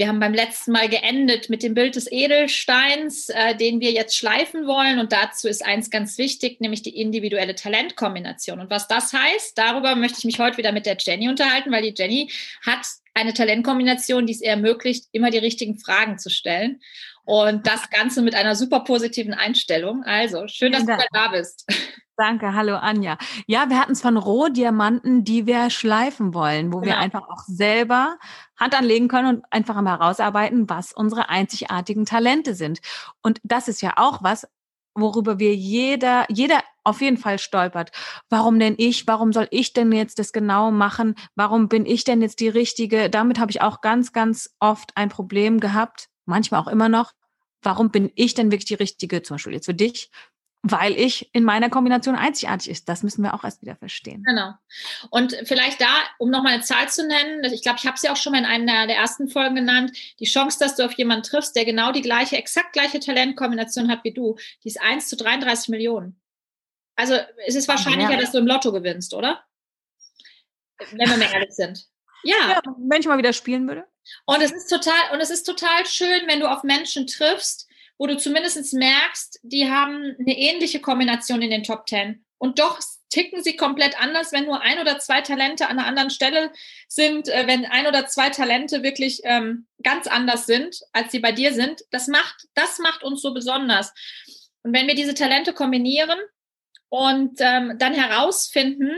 wir haben beim letzten Mal geendet mit dem Bild des Edelsteins, äh, den wir jetzt schleifen wollen. Und dazu ist eins ganz wichtig, nämlich die individuelle Talentkombination. Und was das heißt, darüber möchte ich mich heute wieder mit der Jenny unterhalten, weil die Jenny hat eine Talentkombination, die es ihr ermöglicht, immer die richtigen Fragen zu stellen. Und das Ganze mit einer super positiven Einstellung. Also, schön, dass du da bist. Danke, hallo Anja. Ja, wir hatten es von Rohdiamanten, die wir schleifen wollen, wo genau. wir einfach auch selber Hand anlegen können und einfach einmal herausarbeiten, was unsere einzigartigen Talente sind. Und das ist ja auch was, worüber wir jeder, jeder auf jeden Fall stolpert. Warum denn ich? Warum soll ich denn jetzt das genau machen? Warum bin ich denn jetzt die Richtige? Damit habe ich auch ganz, ganz oft ein Problem gehabt, manchmal auch immer noch. Warum bin ich denn wirklich die Richtige, zum Beispiel jetzt für dich? Weil ich in meiner Kombination einzigartig ist. Das müssen wir auch erst wieder verstehen. Genau. Und vielleicht da, um nochmal eine Zahl zu nennen, ich glaube, ich habe ja auch schon mal in einer der ersten Folgen genannt, die Chance, dass du auf jemanden triffst, der genau die gleiche, exakt gleiche Talentkombination hat wie du, die ist 1 zu 33 Millionen. Also es ist wahrscheinlicher, ja. dass du im Lotto gewinnst, oder? Wenn wir mal ehrlich sind. Ja. ja. Wenn ich mal wieder spielen würde. Und es ist total, und es ist total schön, wenn du auf Menschen triffst, wo du zumindest merkst, die haben eine ähnliche Kombination in den Top Ten. Und doch ticken sie komplett anders, wenn nur ein oder zwei Talente an einer anderen Stelle sind, äh, wenn ein oder zwei Talente wirklich ähm, ganz anders sind, als sie bei dir sind. Das macht, das macht uns so besonders. Und wenn wir diese Talente kombinieren und ähm, dann herausfinden,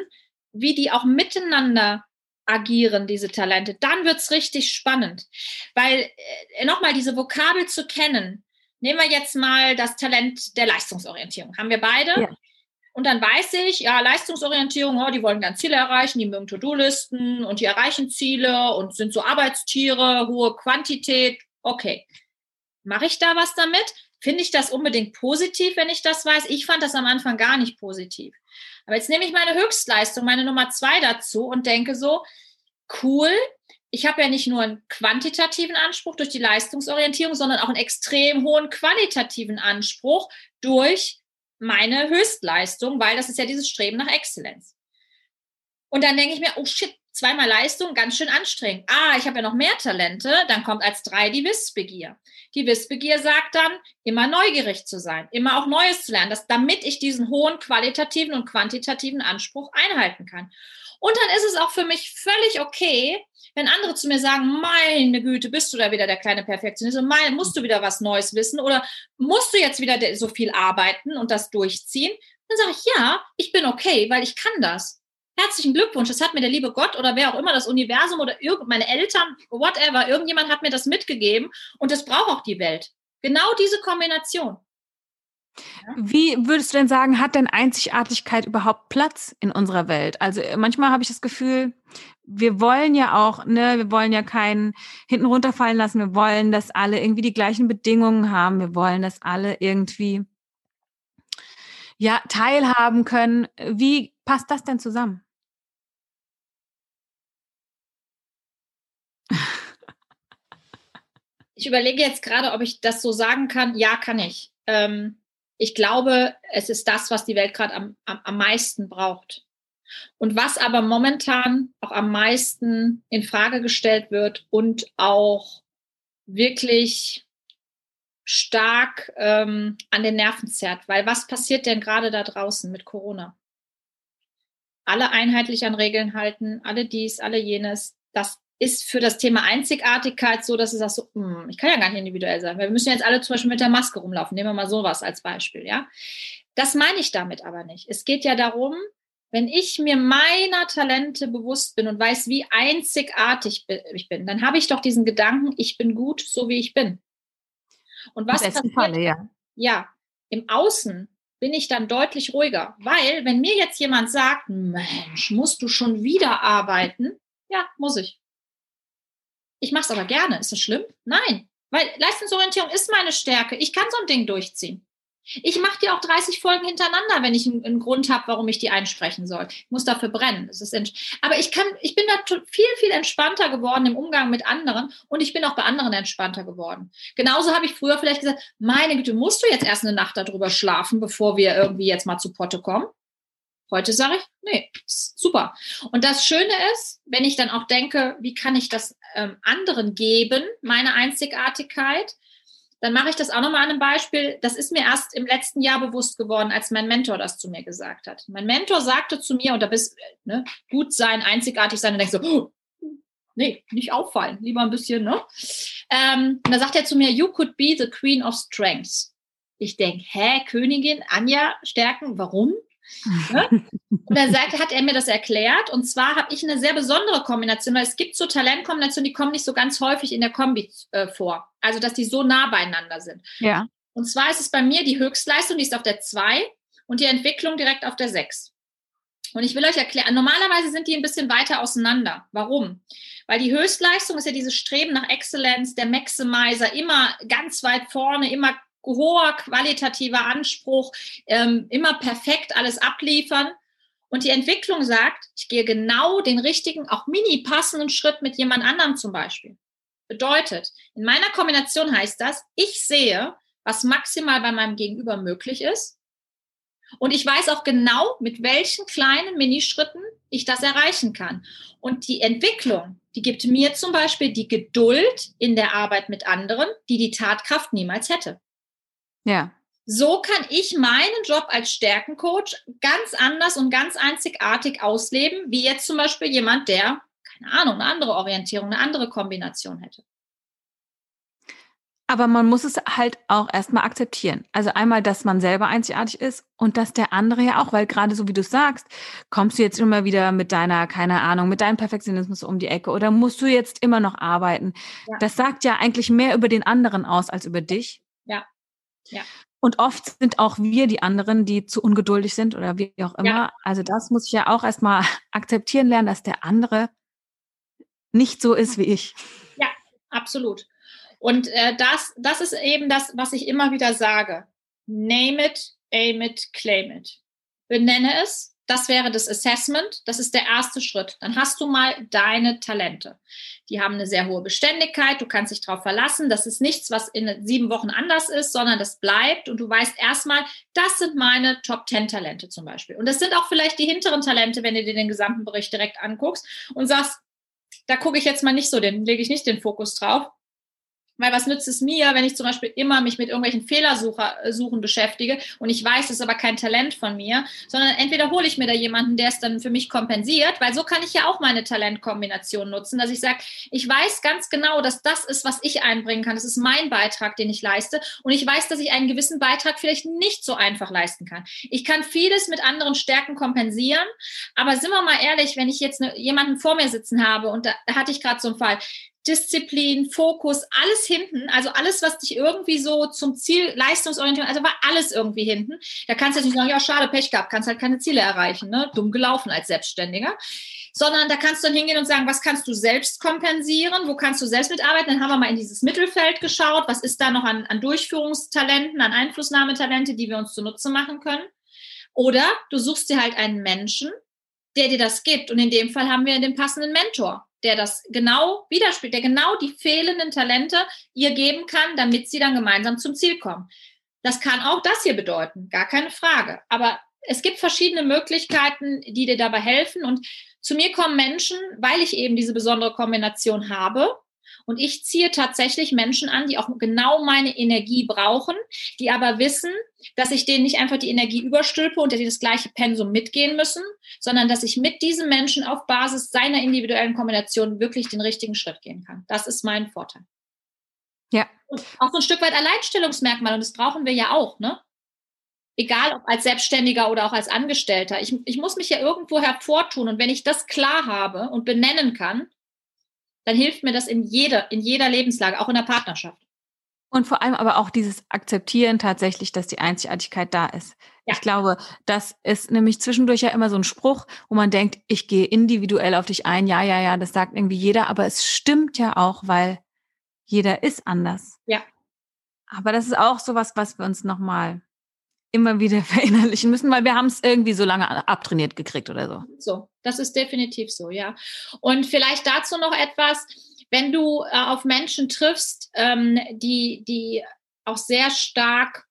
wie die auch miteinander agieren, diese Talente, dann wird's richtig spannend. Weil äh, nochmal diese Vokabel zu kennen, Nehmen wir jetzt mal das Talent der Leistungsorientierung. Haben wir beide. Ja. Und dann weiß ich, ja, Leistungsorientierung, oh, die wollen ganz Ziele erreichen, die mögen To-Do-Listen und die erreichen Ziele und sind so Arbeitstiere, hohe Quantität. Okay. Mache ich da was damit? Finde ich das unbedingt positiv, wenn ich das weiß? Ich fand das am Anfang gar nicht positiv. Aber jetzt nehme ich meine Höchstleistung, meine Nummer zwei dazu und denke so, cool, ich habe ja nicht nur einen quantitativen Anspruch durch die Leistungsorientierung, sondern auch einen extrem hohen qualitativen Anspruch durch meine Höchstleistung, weil das ist ja dieses Streben nach Exzellenz. Und dann denke ich mir, oh shit, zweimal Leistung, ganz schön anstrengend. Ah, ich habe ja noch mehr Talente. Dann kommt als drei die Wissbegier. Die Wissbegier sagt dann, immer neugierig zu sein, immer auch Neues zu lernen, dass, damit ich diesen hohen qualitativen und quantitativen Anspruch einhalten kann. Und dann ist es auch für mich völlig okay, wenn andere zu mir sagen, meine Güte, bist du da wieder der kleine Perfektionist und mein, musst du wieder was Neues wissen oder musst du jetzt wieder so viel arbeiten und das durchziehen, dann sage ich, ja, ich bin okay, weil ich kann das. Herzlichen Glückwunsch, das hat mir der liebe Gott oder wer auch immer, das Universum oder meine Eltern, whatever, irgendjemand hat mir das mitgegeben und das braucht auch die Welt. Genau diese Kombination. Wie würdest du denn sagen, hat denn Einzigartigkeit überhaupt Platz in unserer Welt? Also äh, manchmal habe ich das Gefühl, wir wollen ja auch, ne, wir wollen ja keinen hinten runterfallen lassen. Wir wollen, dass alle irgendwie die gleichen Bedingungen haben. Wir wollen, dass alle irgendwie ja teilhaben können. Wie passt das denn zusammen? Ich überlege jetzt gerade, ob ich das so sagen kann. Ja, kann ich. Ähm, ich glaube, es ist das, was die Welt gerade am, am, am meisten braucht. Und was aber momentan auch am meisten in Frage gestellt wird und auch wirklich stark ähm, an den Nerven zerrt. Weil was passiert denn gerade da draußen mit Corona? Alle einheitlich an Regeln halten, alle dies, alle jenes. Das ist für das Thema Einzigartigkeit so, dass es das so, hm, ich kann ja gar nicht individuell sein, weil wir müssen jetzt alle zum Beispiel mit der Maske rumlaufen. Nehmen wir mal sowas als Beispiel, ja. Das meine ich damit aber nicht. Es geht ja darum, wenn ich mir meiner Talente bewusst bin und weiß, wie einzigartig ich bin, dann habe ich doch diesen Gedanken, ich bin gut, so wie ich bin. Und was passiert? Falle, ja. ja, im Außen bin ich dann deutlich ruhiger, weil wenn mir jetzt jemand sagt, Mensch, musst du schon wieder arbeiten? Ja, muss ich. Ich mache es aber gerne. Ist das schlimm? Nein, weil Leistungsorientierung ist meine Stärke. Ich kann so ein Ding durchziehen. Ich mache dir auch 30 Folgen hintereinander, wenn ich einen, einen Grund habe, warum ich die einsprechen soll. Ich muss dafür brennen. Aber ich kann, ich bin da viel, viel entspannter geworden im Umgang mit anderen und ich bin auch bei anderen entspannter geworden. Genauso habe ich früher vielleicht gesagt, meine Güte, musst du jetzt erst eine Nacht darüber schlafen, bevor wir irgendwie jetzt mal zu Potte kommen? Heute sage ich, nee, super. Und das Schöne ist, wenn ich dann auch denke, wie kann ich das ähm, anderen geben, meine Einzigartigkeit, dann mache ich das auch nochmal an einem Beispiel. Das ist mir erst im letzten Jahr bewusst geworden, als mein Mentor das zu mir gesagt hat. Mein Mentor sagte zu mir, und da bist ne, gut sein, einzigartig sein, und denkst so, oh, nee, nicht auffallen, lieber ein bisschen, ne? Ähm, und da sagt er zu mir, you could be the queen of strengths. Ich denke, hä, Königin, Anja, Stärken, warum? Ne? Und dann sagt, hat er mir das erklärt. Und zwar habe ich eine sehr besondere Kombination, weil es gibt so Talentkombinationen, die kommen nicht so ganz häufig in der Kombi äh, vor. Also, dass die so nah beieinander sind. Ja. Und zwar ist es bei mir die Höchstleistung, die ist auf der 2 und die Entwicklung direkt auf der 6. Und ich will euch erklären, normalerweise sind die ein bisschen weiter auseinander. Warum? Weil die Höchstleistung ist ja dieses Streben nach Exzellenz, der Maximizer, immer ganz weit vorne, immer hoher qualitativer Anspruch, ähm, immer perfekt alles abliefern. Und die Entwicklung sagt, ich gehe genau den richtigen, auch mini passenden Schritt mit jemand anderem zum Beispiel. Bedeutet, in meiner Kombination heißt das, ich sehe, was maximal bei meinem Gegenüber möglich ist. Und ich weiß auch genau, mit welchen kleinen Minischritten ich das erreichen kann. Und die Entwicklung, die gibt mir zum Beispiel die Geduld in der Arbeit mit anderen, die die Tatkraft niemals hätte. Ja. So kann ich meinen Job als Stärkencoach ganz anders und ganz einzigartig ausleben, wie jetzt zum Beispiel jemand, der, keine Ahnung, eine andere Orientierung, eine andere Kombination hätte. Aber man muss es halt auch erstmal akzeptieren. Also einmal, dass man selber einzigartig ist und dass der andere ja auch, weil gerade so wie du sagst, kommst du jetzt immer wieder mit deiner, keine Ahnung, mit deinem Perfektionismus um die Ecke oder musst du jetzt immer noch arbeiten? Ja. Das sagt ja eigentlich mehr über den anderen aus als über dich. Ja. Und oft sind auch wir die anderen, die zu ungeduldig sind oder wie auch immer. Ja. Also das muss ich ja auch erstmal akzeptieren lernen, dass der andere nicht so ist wie ich. Ja, absolut. Und äh, das, das ist eben das, was ich immer wieder sage. Name it, aim it, claim it. Benenne es, das wäre das Assessment. Das ist der erste Schritt. Dann hast du mal deine Talente. Die haben eine sehr hohe Beständigkeit. Du kannst dich darauf verlassen. Das ist nichts, was in sieben Wochen anders ist, sondern das bleibt. Und du weißt erstmal, das sind meine Top 10 Talente zum Beispiel. Und das sind auch vielleicht die hinteren Talente, wenn du dir den gesamten Bericht direkt anguckst und sagst, da gucke ich jetzt mal nicht so, den lege ich nicht den Fokus drauf. Weil was nützt es mir, wenn ich zum Beispiel immer mich mit irgendwelchen Fehlersuchen beschäftige und ich weiß, das ist aber kein Talent von mir, sondern entweder hole ich mir da jemanden, der es dann für mich kompensiert, weil so kann ich ja auch meine Talentkombination nutzen, dass ich sage, ich weiß ganz genau, dass das ist, was ich einbringen kann. Das ist mein Beitrag, den ich leiste. Und ich weiß, dass ich einen gewissen Beitrag vielleicht nicht so einfach leisten kann. Ich kann vieles mit anderen Stärken kompensieren, aber sind wir mal ehrlich, wenn ich jetzt ne, jemanden vor mir sitzen habe und da hatte ich gerade so einen Fall, Disziplin, Fokus, alles hinten. Also alles, was dich irgendwie so zum Ziel, Leistungsorientierung, also war alles irgendwie hinten. Da kannst du jetzt nicht sagen, ja, schade, Pech gehabt, kannst halt keine Ziele erreichen, ne? Dumm gelaufen als Selbstständiger. Sondern da kannst du dann hingehen und sagen, was kannst du selbst kompensieren? Wo kannst du selbst mitarbeiten? Dann haben wir mal in dieses Mittelfeld geschaut. Was ist da noch an, an Durchführungstalenten, an Einflussnahmetalente, die wir uns zunutze machen können? Oder du suchst dir halt einen Menschen, der dir das gibt. Und in dem Fall haben wir den passenden Mentor der das genau widerspiegelt, der genau die fehlenden Talente ihr geben kann, damit sie dann gemeinsam zum Ziel kommen. Das kann auch das hier bedeuten, gar keine Frage. Aber es gibt verschiedene Möglichkeiten, die dir dabei helfen. Und zu mir kommen Menschen, weil ich eben diese besondere Kombination habe, und ich ziehe tatsächlich Menschen an, die auch genau meine Energie brauchen, die aber wissen, dass ich denen nicht einfach die Energie überstülpe und dass sie das gleiche Pensum mitgehen müssen, sondern dass ich mit diesem Menschen auf Basis seiner individuellen Kombination wirklich den richtigen Schritt gehen kann. Das ist mein Vorteil. Ja. Und auch so ein Stück weit Alleinstellungsmerkmal und das brauchen wir ja auch, ne? Egal ob als Selbstständiger oder auch als Angestellter. Ich, ich muss mich ja irgendwo hervortun. Und wenn ich das klar habe und benennen kann, dann hilft mir das in jeder, in jeder Lebenslage, auch in der Partnerschaft. Und vor allem aber auch dieses Akzeptieren tatsächlich, dass die Einzigartigkeit da ist. Ja. Ich glaube, das ist nämlich zwischendurch ja immer so ein Spruch, wo man denkt, ich gehe individuell auf dich ein. Ja, ja, ja, das sagt irgendwie jeder, aber es stimmt ja auch, weil jeder ist anders. Ja. Aber das ist auch sowas, was wir uns nochmal immer wieder verinnerlichen müssen, weil wir haben es irgendwie so lange abtrainiert gekriegt oder so. So, das ist definitiv so, ja. Und vielleicht dazu noch etwas, wenn du äh, auf Menschen triffst, ähm, die, die auch sehr stark,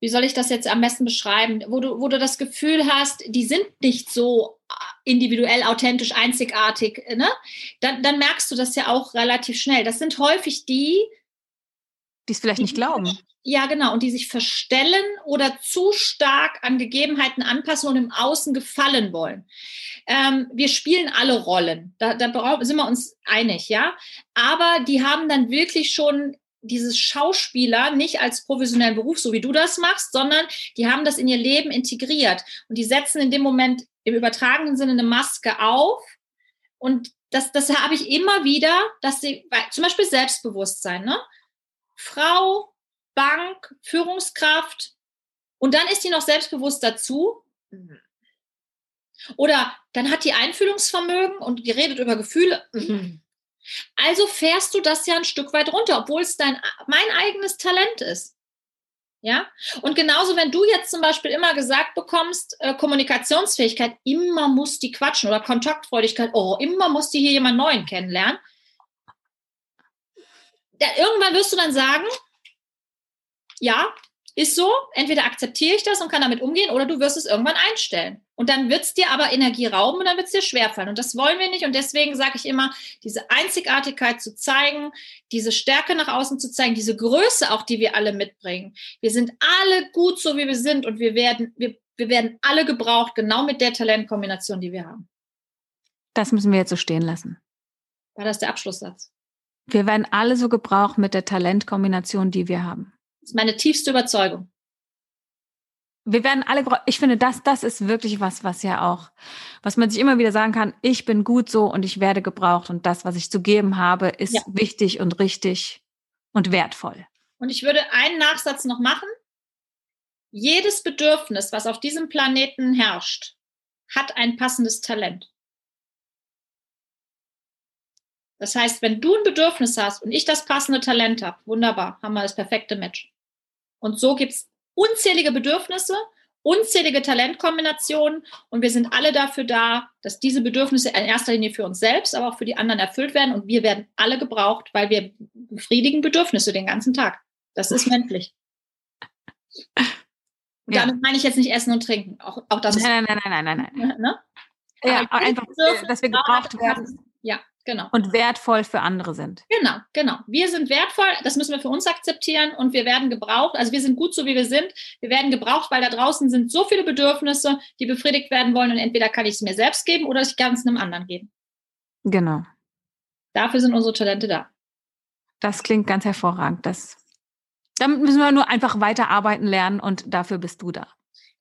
wie soll ich das jetzt am besten beschreiben, wo du, wo du das Gefühl hast, die sind nicht so äh, individuell, authentisch, einzigartig, ne? dann, dann merkst du das ja auch relativ schnell. Das sind häufig die, die es vielleicht nicht glauben. Ja, genau. Und die sich verstellen oder zu stark an Gegebenheiten anpassen und im Außen gefallen wollen. Ähm, wir spielen alle Rollen. Da, da sind wir uns einig, ja. Aber die haben dann wirklich schon dieses Schauspieler nicht als professionellen Beruf, so wie du das machst, sondern die haben das in ihr Leben integriert. Und die setzen in dem Moment im übertragenen Sinne eine Maske auf. Und das, das habe ich immer wieder, dass sie, zum Beispiel Selbstbewusstsein, ne? Frau, Bank, Führungskraft und dann ist die noch selbstbewusst dazu. Mhm. Oder dann hat die Einfühlungsvermögen und die redet über Gefühle. Mhm. Also fährst du das ja ein Stück weit runter, obwohl es dein, mein eigenes Talent ist. Ja, und genauso, wenn du jetzt zum Beispiel immer gesagt bekommst, äh, Kommunikationsfähigkeit, immer muss die quatschen oder Kontaktfreudigkeit, oh, immer muss die hier jemand Neuen kennenlernen. Da, irgendwann wirst du dann sagen, ja, ist so, entweder akzeptiere ich das und kann damit umgehen oder du wirst es irgendwann einstellen. Und dann wird es dir aber Energie rauben und dann wird es dir schwerfallen. Und das wollen wir nicht. Und deswegen sage ich immer, diese Einzigartigkeit zu zeigen, diese Stärke nach außen zu zeigen, diese Größe auch, die wir alle mitbringen. Wir sind alle gut so, wie wir sind und wir werden, wir, wir werden alle gebraucht, genau mit der Talentkombination, die wir haben. Das müssen wir jetzt so stehen lassen. War das der Abschlusssatz? Wir werden alle so gebraucht mit der Talentkombination, die wir haben. Das ist meine tiefste Überzeugung. Wir werden alle, ich finde, das, das ist wirklich was, was ja auch, was man sich immer wieder sagen kann, ich bin gut so und ich werde gebraucht und das, was ich zu geben habe, ist ja. wichtig und richtig und wertvoll. Und ich würde einen Nachsatz noch machen. Jedes Bedürfnis, was auf diesem Planeten herrscht, hat ein passendes Talent. Das heißt, wenn du ein Bedürfnis hast und ich das passende Talent habe, wunderbar, haben wir das perfekte Match. Und so gibt es unzählige Bedürfnisse, unzählige Talentkombinationen und wir sind alle dafür da, dass diese Bedürfnisse in erster Linie für uns selbst, aber auch für die anderen erfüllt werden und wir werden alle gebraucht, weil wir befriedigen Bedürfnisse den ganzen Tag. Das ist menschlich. Und ja. damit meine ich jetzt nicht Essen und Trinken. Auch, auch das nein, nein, nein, nein, nein, nein. Ne? Ja, einfach, dass wir gebraucht werden. Ja, genau. Und wertvoll für andere sind. Genau, genau. Wir sind wertvoll, das müssen wir für uns akzeptieren und wir werden gebraucht. Also wir sind gut so, wie wir sind. Wir werden gebraucht, weil da draußen sind so viele Bedürfnisse, die befriedigt werden wollen und entweder kann ich es mir selbst geben oder ich kann es einem anderen geben. Genau. Dafür sind unsere Talente da. Das klingt ganz hervorragend. Das, damit müssen wir nur einfach weiterarbeiten lernen und dafür bist du da.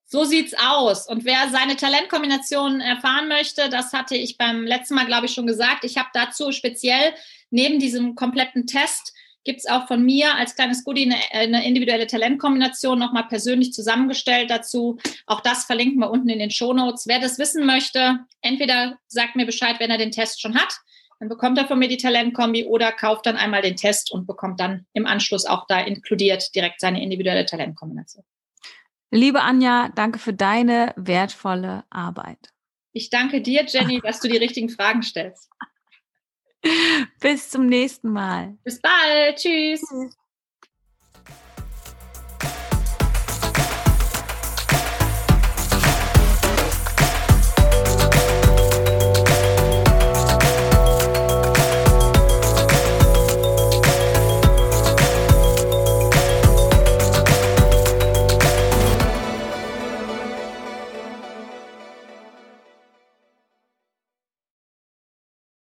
So sieht's aus. Und wer seine Talentkombinationen erfahren möchte, das hatte ich beim letzten Mal, glaube ich, schon gesagt. Ich habe dazu speziell neben diesem kompletten Test gibt es auch von mir als kleines Goodie eine, eine individuelle Talentkombination nochmal persönlich zusammengestellt dazu. Auch das verlinken wir unten in den Show Notes. Wer das wissen möchte, entweder sagt mir Bescheid, wenn er den Test schon hat, dann bekommt er von mir die Talentkombi oder kauft dann einmal den Test und bekommt dann im Anschluss auch da inkludiert direkt seine individuelle Talentkombination. Liebe Anja, danke für deine wertvolle Arbeit. Ich danke dir, Jenny, dass du die richtigen Fragen stellst. Bis zum nächsten Mal. Bis bald. Tschüss. Tschüss.